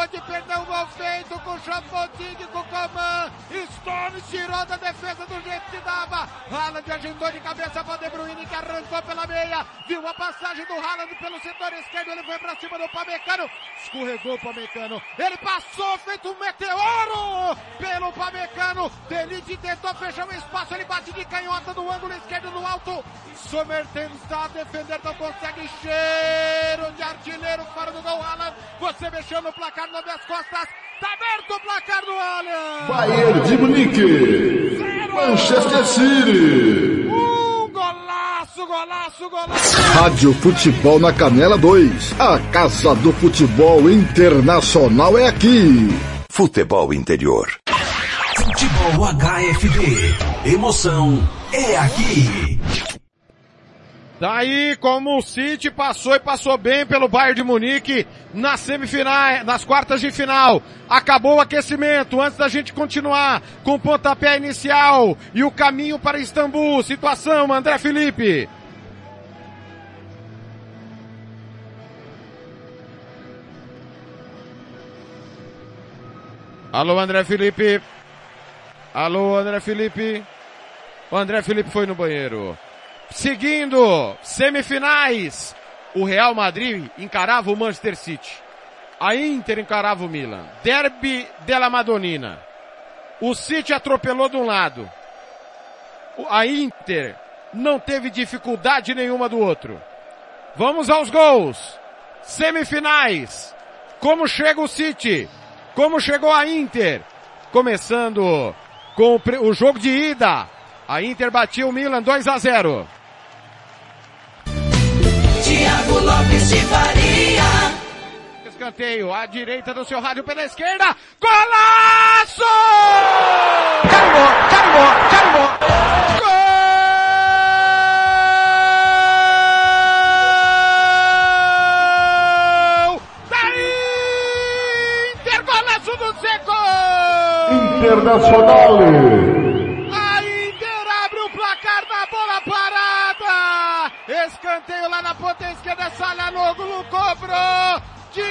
Bayern acabou de perder um gol feito com o Chapoting, com o Coman, Stones tirou da defesa do jeito que dava, Haaland agitou de cabeça para De Bruyne que arrancou pela meia, viu a passagem do Haaland pelo setor esquerdo, ele foi para cima do Pamecano, escorregou o Pamecano, ele passou feito um meteoro pelo Pamecano, Delite tentou fechar o espaço, ele bate de canhota no ângulo esquerdo no alto, Somerton está a defender, não consegue, cheiro de artilheiro fora do gol, Haaland, você mexeu no placar nas minhas costas, tá aberto o placar do Allianz! Bayern de Munique. Manchester City. Um golaço, golaço, golaço! Rádio Futebol na Canela 2. A Casa do Futebol Internacional é aqui. Futebol Interior. Futebol HFB. Emoção é aqui. Daí, como o City passou e passou bem pelo Bayern de Munique nas semifinais, nas quartas de final. Acabou o aquecimento antes da gente continuar com o pontapé inicial e o caminho para Istambul. Situação, André Felipe. Alô, André Felipe. Alô, André Felipe. O André Felipe foi no banheiro. Seguindo, semifinais. O Real Madrid encarava o Manchester City. A Inter encarava o Milan. Derby della Madonnina. O City atropelou de um lado. A Inter não teve dificuldade nenhuma do outro. Vamos aos gols. Semifinais. Como chega o City? Como chegou a Inter? Começando com o jogo de ida. A Inter batia o Milan 2 a 0. Tiago Lopes de Faria. Escanteio à direita do seu rádio pela esquerda. Golaço! Carimbou, carimbou, carimbou. Gol! Internacional. Lá na ponta esquerda, Salhanoglu cobrou. De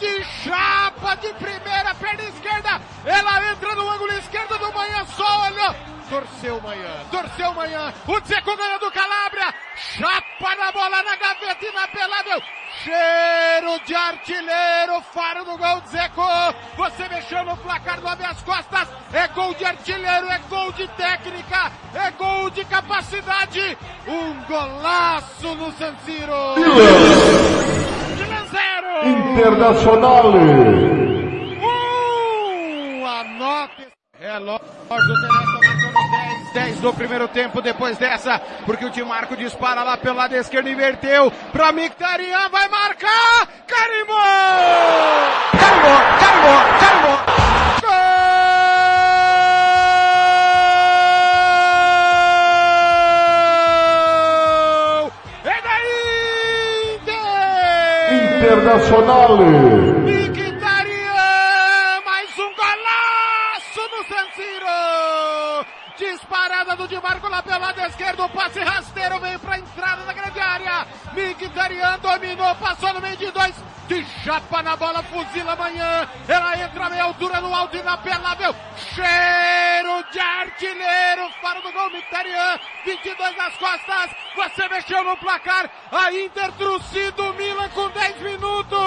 de chapa, de primeira, perna esquerda. Ela entra no ângulo esquerdo do Manhã, só olhou. Torceu Manhã, torceu Manhã. O Zeco ganha do Calabria. Chapa na bola na gaveta inapelável. Cheiro de artilheiro, faro do gol de Zeco. Você mexeu no placar do as Costas. É gol de artilheiro, é gol de técnica, é gol de capacidade. Um golaço no San Siro. Internacional. Um, anote. Relógio marcando 10, 10 do primeiro tempo depois dessa, porque o time Marco dispara lá pelo lado esquerdo, inverteu pra Mictarian, vai marcar! Carimbou! Carimbou, carimbou, carimbou! Gol! Internacional. Mkhitaryan, mais um golaço no San Siro! Disparada do Di Marco lá pelo lado esquerdo, o passe rasteiro veio pra entrada da grande área. Mkhitaryan dominou, passou no meio de dois, de chapa na bola, fuzila amanhã. Ela entra meia altura no alto inapelável. Cheiro de artilheiro, fora do gol, Mkhitaryan, 22 nas costas. Você mexeu no placar, a Inter trucido, o Milan com 10 minutos.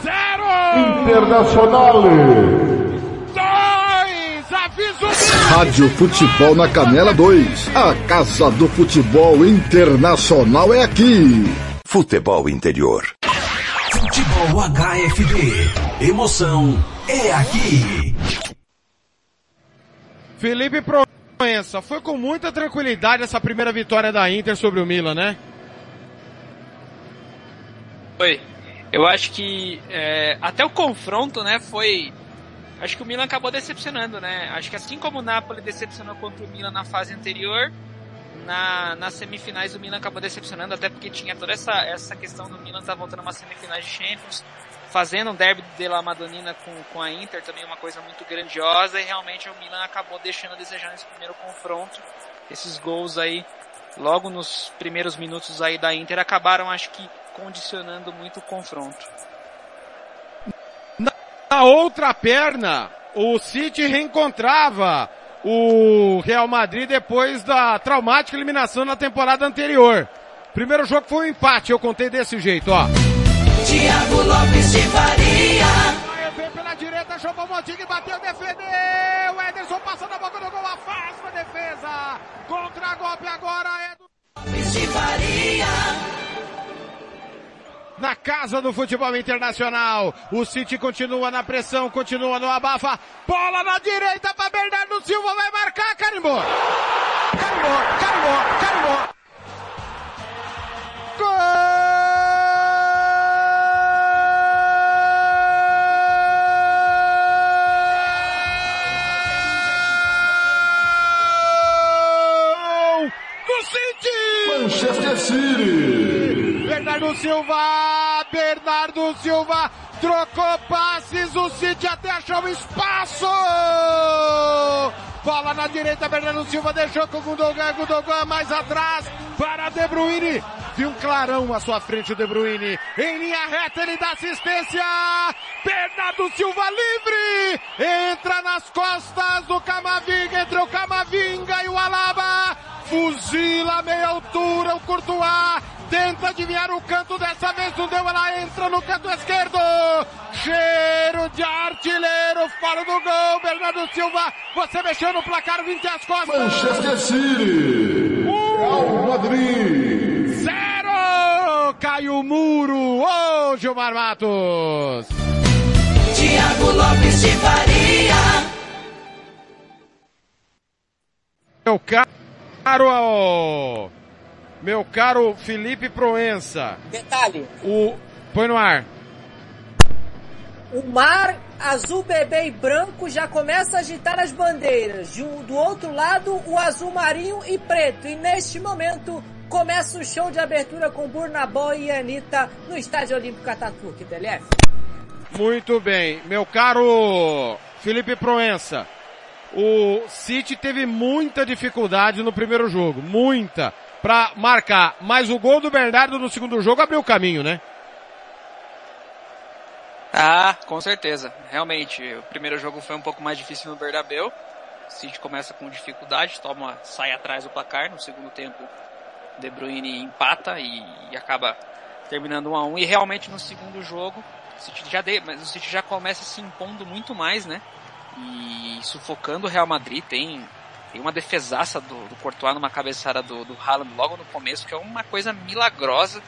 Zero! Internacional. Rádio Futebol na Canela 2. A Casa do Futebol Internacional é aqui. Futebol Interior. Futebol HFB. Emoção é aqui. Felipe Proença, foi com muita tranquilidade essa primeira vitória da Inter sobre o Milan, né? Foi. Eu acho que é, até o confronto, né, foi. Acho que o Milan acabou decepcionando, né? Acho que assim como o Napoli decepcionou contra o Milan na fase anterior, na, nas semifinais o Milan acabou decepcionando, até porque tinha toda essa, essa questão do Milan estar tá voltando a uma semifinais de Champions, fazendo um derby de La Madonina com, com a Inter, também uma coisa muito grandiosa, e realmente o Milan acabou deixando a desejar nesse primeiro confronto. Esses gols aí, logo nos primeiros minutos aí da Inter, acabaram, acho que, condicionando muito o confronto. Na outra perna, o City reencontrava o Real Madrid depois da traumática eliminação na temporada anterior. Primeiro jogo foi um empate, eu contei desse jeito, ó. Tiago Lopes de Faria. Vem pela direita, chamou o Montiga e bateu, defendeu. O Ederson passando a boca do gol, afasta a defesa. Contra-golpe agora é do... Lopes de Faria na casa do futebol internacional. O City continua na pressão, continua no abafa. Bola na direita para Bernardo Silva, vai marcar, carimbou. Carimbou, carimbou, carimbou. Gol! Bernardo Silva, Bernardo Silva trocou passes, o City até achou espaço. Bola na direita, Bernardo Silva deixou com o Gundogan, Gundogan mais atrás para De Bruyne. Viu um clarão à sua frente o De Bruyne. Em linha reta ele dá assistência. Bernardo Silva livre. Entra nas costas do Camavinga, entre o Camavinga e o Alaba. Fuzila meia altura o Courtois. Tenta adivinhar o canto dessa vez, não deu, ela entra no canto esquerdo. Cheiro de artilheiro fora do gol. Bernardo Silva, você mexeu no placar 20 às costas. Manchester City. Real Madrid. Zero! Cai o muro. Ô, oh, Gilmar Matos. Tiago Lopes de Faria. Meu caro, meu caro Felipe Proença. Detalhe. O, põe no ar. O mar azul bebê e branco já começa a agitar as bandeiras. De um, do outro lado, o azul marinho e preto. E neste momento, começa o show de abertura com Burnabó e Anitta no Estádio Olímpico Ataturk, TLF. Muito bem. Meu caro Felipe Proença, o City teve muita dificuldade no primeiro jogo. Muita. Pra marcar. Mas o gol do Bernardo no segundo jogo abriu o caminho, né? Ah, com certeza. Realmente, o primeiro jogo foi um pouco mais difícil no Bernabéu. O City começa com dificuldade, toma, sai atrás do placar. No segundo tempo, De Bruyne empata e, e acaba terminando 1 a 1 E realmente no segundo jogo, o City já de, mas o City já começa se impondo muito mais, né? E sufocando o Real Madrid. Tem, tem uma defesaça do, do Courtois numa cabeçada do, do Haaland logo no começo, que é uma coisa milagrosa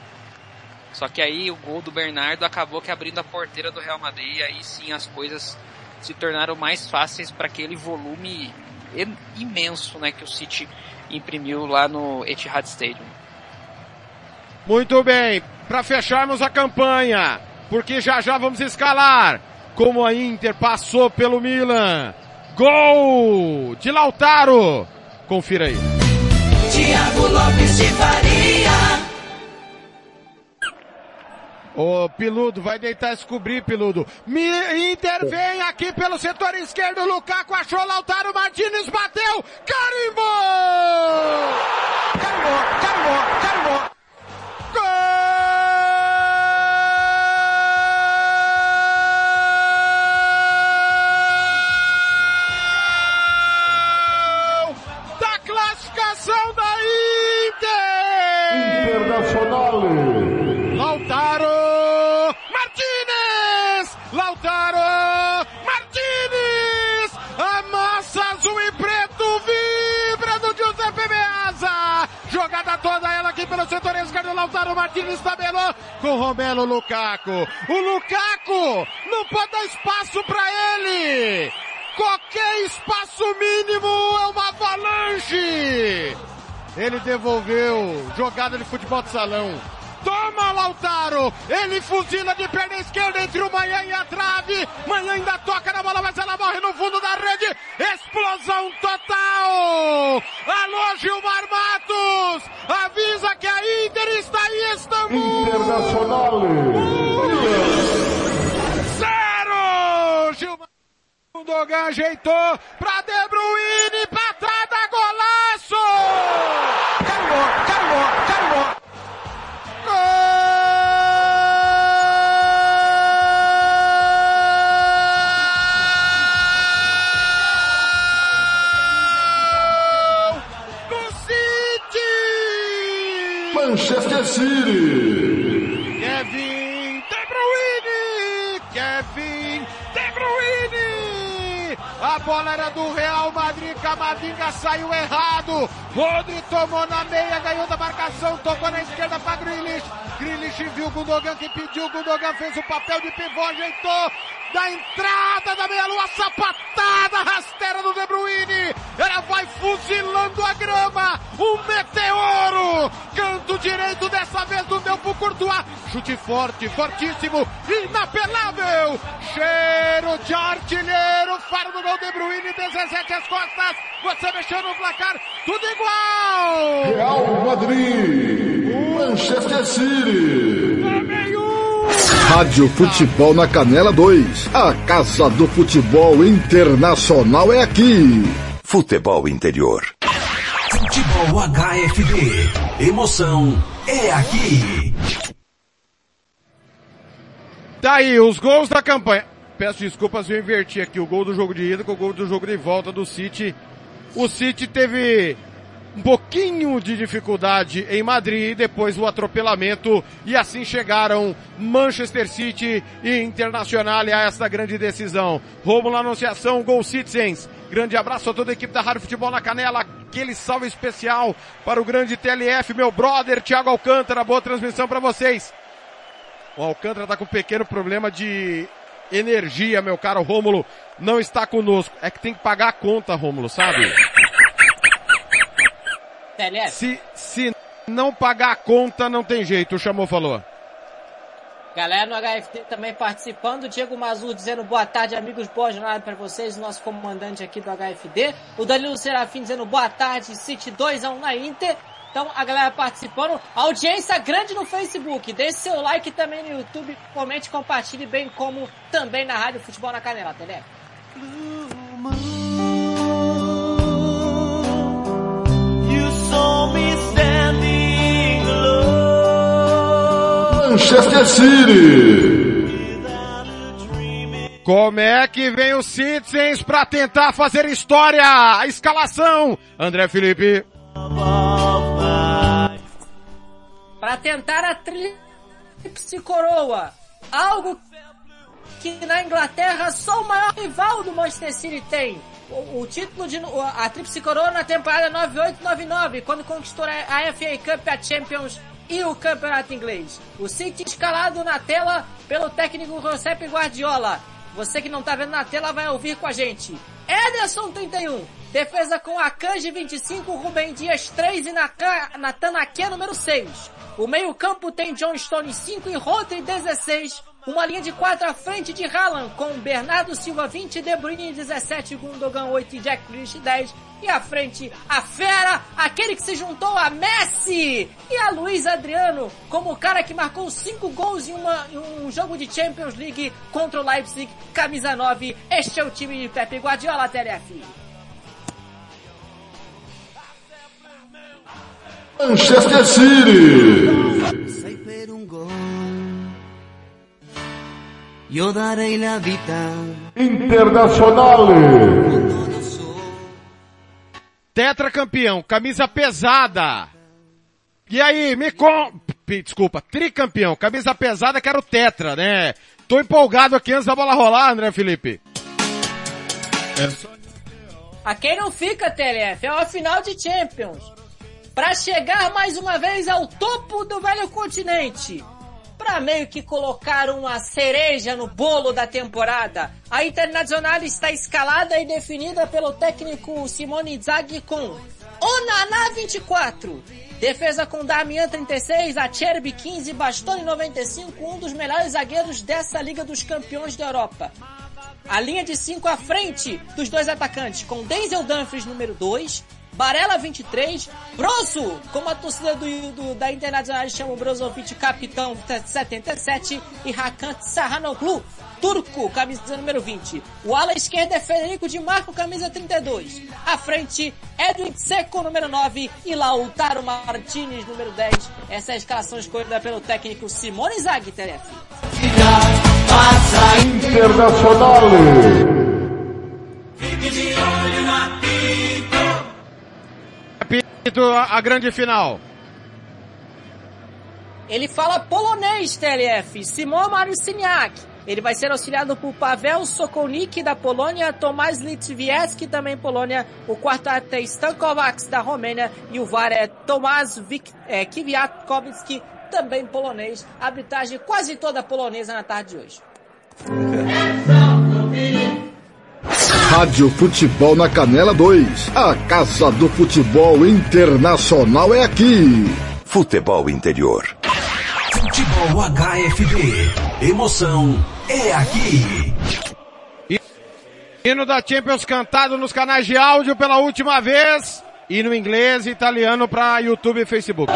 só que aí o gol do Bernardo acabou que abrindo a porteira do Real Madrid e aí sim as coisas se tornaram mais fáceis para aquele volume imenso, né, que o City imprimiu lá no Etihad Stadium. Muito bem, para fecharmos a campanha, porque já já vamos escalar como a Inter passou pelo Milan. Gol de Lautaro. Confira aí. Tiago Lopes de Faria. Ô, Piludo, vai deitar e cobrir, Piludo. Me intervém aqui pelo setor esquerdo, Lukaku achou Lautaro Martinez, bateu, carimbou! Carimbou, carimbou, carimbou. Internacional. Lautaro Martinez! Lautaro Martinez! A massa azul e preto vibra do Giuseppe Meazza! Jogada toda ela aqui pelo setor esquerdo, Lautaro Martinez tabelou com Romelo Lukaku. O Lukaku não pode dar espaço para ele! qualquer espaço mínimo é uma avalanche. Ele devolveu jogada de futebol de salão. Toma Lautaro! Ele fuzila de perna esquerda entre o Manhã e a trave. Manhã ainda toca na bola, mas ela morre no fundo da rede. Explosão total! Alô, Gilmar Matos! Avisa que a Inter está em Istambul! Internacional. Zero! Gilmar Dogan ajeitou pra De Bruyne, City. Kevin De Bruyne! Kevin De Bruyne! A bola era do Real Madrid, Camavinga saiu errado. Rodri tomou na meia, ganhou da marcação, tocou na esquerda para Grealish. Grealish viu o Gundogan que pediu, Gundogan fez o papel de pivô, ajeitou da entrada da meia-lua, sapatada rasteira do De Bruyne. Ela vai fuzilando a grama, um meteoro. Canto direito dessa vez do meu pro Courtois. Chute forte, fortíssimo, inapelável. Cheiro de artilheiro, faro do gol De Bruyne, 17 às costas. Você mexeu no placar, tudo igual. Real Madrid. Manchester City. Rádio Futebol na Canela 2. A Casa do Futebol Internacional é aqui. Futebol Interior. Futebol HFB. Emoção é aqui. Daí, Tá os gols da campanha. Peço desculpas, eu inverti aqui o gol do jogo de ida com o gol do jogo de volta do City. O City teve um pouquinho de dificuldade em Madrid, depois o atropelamento, e assim chegaram Manchester City e Internacional a esta grande decisão. Romulo Anunciação, Gol Citizens. Grande abraço a toda a equipe da Rádio Futebol na Canela. Aquele salve especial para o grande TLF, meu brother Thiago Alcântara. Boa transmissão para vocês. O Alcântara tá com um pequeno problema de energia, meu caro Rômulo. Não está conosco. É que tem que pagar a conta, Rômulo, sabe? TLF. Se, se não pagar a conta, não tem jeito. O Chamou falou. Galera no HFT também participando. Diego Mazur dizendo boa tarde, amigos. Boa jornada para vocês. Nosso comandante aqui do HFD. O Danilo Serafim dizendo boa tarde. City 2x1 na Inter. Então a galera participando. Audiência grande no Facebook. Deixe seu like também no YouTube. Comente, compartilhe, bem como também na Rádio Futebol na Canela, TLF. Manchester City. Como é que vem o Citizens para tentar fazer história? A escalação. André Felipe. Para tentar a tríplice coroa. Algo que na Inglaterra só o maior rival do Manchester City tem. O, o título de a tríplice coroa na temporada 98-99, quando conquistou a FA Cup, a Champions e o campeonato inglês. O City escalado na tela pelo técnico Josep Guardiola. Você que não tá vendo na tela vai ouvir com a gente. Ederson 31, defesa com Akanji 25, Rubem Dias 3 e Nathan Ake número 6. O meio campo tem John Stone 5 e Rodri 16. Uma linha de 4 à frente de Haaland com Bernardo Silva 20, De Bruyne 17, Gundogan 8 e Jack Grealish 10. E à frente, a fera, aquele que se juntou a Messi e a Luiz Adriano, como o cara que marcou 5 gols em, uma, em um jogo de Champions League contra o Leipzig, camisa 9. Este é o time de Pepe Guardiola, TLF. Manchester City. Sai per un gol. Io darei la vita. Internacional. Tetracampeão, camisa pesada. E aí, me com... Desculpa, tricampeão, camisa pesada que era o Tetra, né? Tô empolgado aqui antes da bola rolar, André Felipe. A quem não fica, TLF, é uma final de Champions. Para chegar mais uma vez ao topo do velho continente. Para meio que colocar uma cereja no bolo da temporada, a Internacional está escalada e definida pelo técnico Simone Inzaghi com Onaná 24, defesa com Damian 36, Acerbi 15, Bastoni 95, um dos melhores zagueiros dessa Liga dos Campeões da Europa. A linha de 5 à frente dos dois atacantes, com Denzel Dumfries número 2, Barella 23, Brozo, como a torcida do, do da Internacional chama o Brozovic capitão 77 e Hakan Sahanoglu, turco, camisa número 20. O ala esquerda é Federico de Marco, camisa 32. À frente, Edwin Seco, número 9 e Lautaro Martinez, número 10. Essa é a escalação escolhida pelo técnico Simone Zaghi, TF. Internacional. A a grande final. Ele fala polonês, TLF. Simon Maruciniak. Ele vai ser auxiliado por Pavel Sokolnik da Polônia, Tomás Litwiecki também Polônia, o quarto é Stankovacs da Romênia e o VAR é Tomás é, Kwiatkowski, também polonês. Arbitragem quase toda polonesa na tarde de hoje. Rádio Futebol na Canela 2. A Casa do Futebol Internacional é aqui. Futebol Interior. Futebol HFB. Emoção é aqui. Hino da Champions cantado nos canais de áudio pela última vez. E no inglês e italiano para YouTube e Facebook.